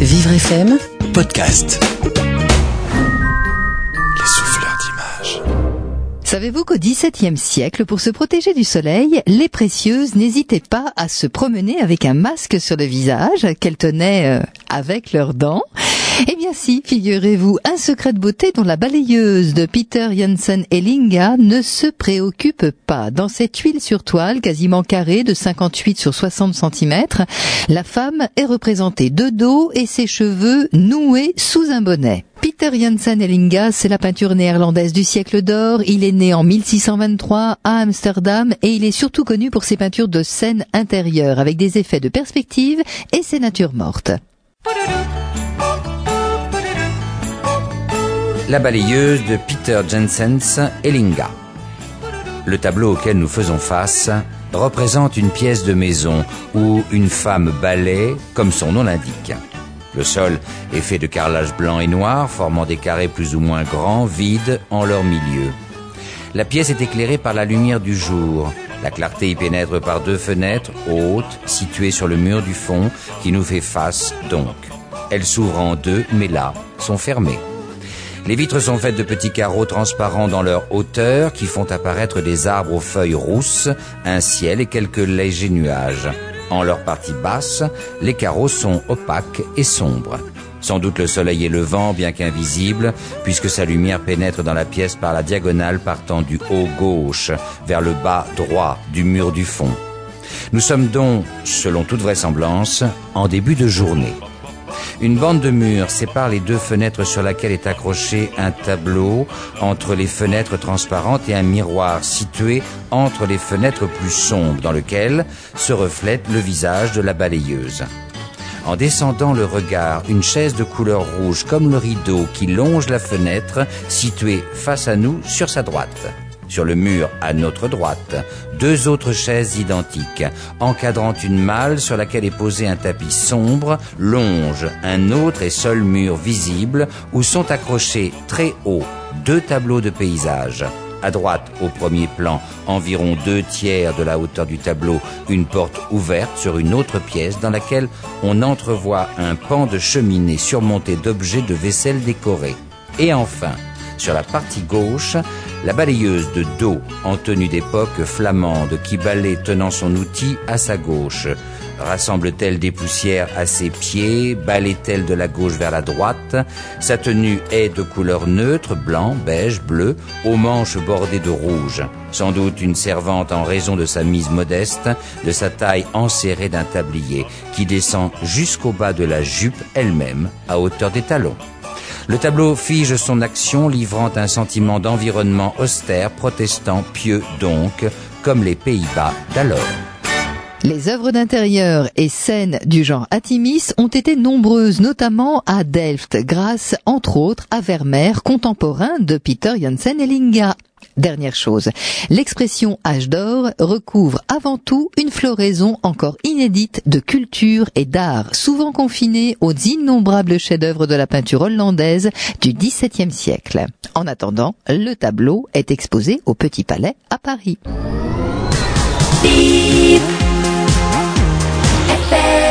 Vivre FM Podcast. Les souffleurs d'images. Savez-vous qu'au XVIIe siècle, pour se protéger du soleil, les précieuses n'hésitaient pas à se promener avec un masque sur le visage qu'elles tenaient euh, avec leurs dents? Eh bien si, figurez-vous, un secret de beauté dont la balayeuse de Peter Janssen Ellinga ne se préoccupe pas. Dans cette huile sur toile quasiment carrée de 58 sur 60 cm, la femme est représentée de dos et ses cheveux noués sous un bonnet. Peter Janssen Ellinga, c'est la peinture néerlandaise du siècle d'or. Il est né en 1623 à Amsterdam et il est surtout connu pour ses peintures de scènes intérieures avec des effets de perspective et ses natures mortes. La balayeuse de Peter Jensens Ellinga. Le tableau auquel nous faisons face représente une pièce de maison où une femme balaye comme son nom l'indique. Le sol est fait de carrelage blanc et noir formant des carrés plus ou moins grands, vides en leur milieu. La pièce est éclairée par la lumière du jour. La clarté y pénètre par deux fenêtres hautes situées sur le mur du fond qui nous fait face donc. Elles s'ouvrent en deux mais là sont fermées. Les vitres sont faites de petits carreaux transparents dans leur hauteur qui font apparaître des arbres aux feuilles rousses, un ciel et quelques légers nuages. En leur partie basse, les carreaux sont opaques et sombres. Sans doute le soleil est levant, bien qu'invisible, puisque sa lumière pénètre dans la pièce par la diagonale partant du haut gauche vers le bas droit du mur du fond. Nous sommes donc, selon toute vraisemblance, en début de journée. Une bande de mur sépare les deux fenêtres sur laquelle est accroché un tableau entre les fenêtres transparentes et un miroir situé entre les fenêtres plus sombres dans lequel se reflète le visage de la balayeuse. En descendant le regard, une chaise de couleur rouge comme le rideau qui longe la fenêtre située face à nous sur sa droite. Sur le mur, à notre droite, deux autres chaises identiques, encadrant une malle sur laquelle est posé un tapis sombre, longe un autre et seul mur visible où sont accrochés très haut deux tableaux de paysage. À droite, au premier plan, environ deux tiers de la hauteur du tableau, une porte ouverte sur une autre pièce dans laquelle on entrevoit un pan de cheminée surmonté d'objets de vaisselle décorés. Et enfin, sur la partie gauche, la balayeuse de dos en tenue d'époque flamande qui balaye tenant son outil à sa gauche. Rassemble-t-elle des poussières à ses pieds? Balaye-t-elle de la gauche vers la droite? Sa tenue est de couleur neutre, blanc, beige, bleu, aux manches bordées de rouge. Sans doute une servante en raison de sa mise modeste, de sa taille enserrée d'un tablier, qui descend jusqu'au bas de la jupe elle-même, à hauteur des talons. Le tableau fige son action, livrant un sentiment d'environnement austère, protestant, pieux donc, comme les Pays-Bas d'alors. Les œuvres d'intérieur et scènes du genre Atimis ont été nombreuses, notamment à Delft, grâce entre autres à Vermeer, contemporain de Peter Janssen Ellinga. Dernière chose, l'expression âge d'or recouvre avant tout une floraison encore inédite de culture et d'art, souvent confinée aux innombrables chefs-d'œuvre de la peinture hollandaise du XVIIe siècle. En attendant, le tableau est exposé au Petit Palais à Paris. FM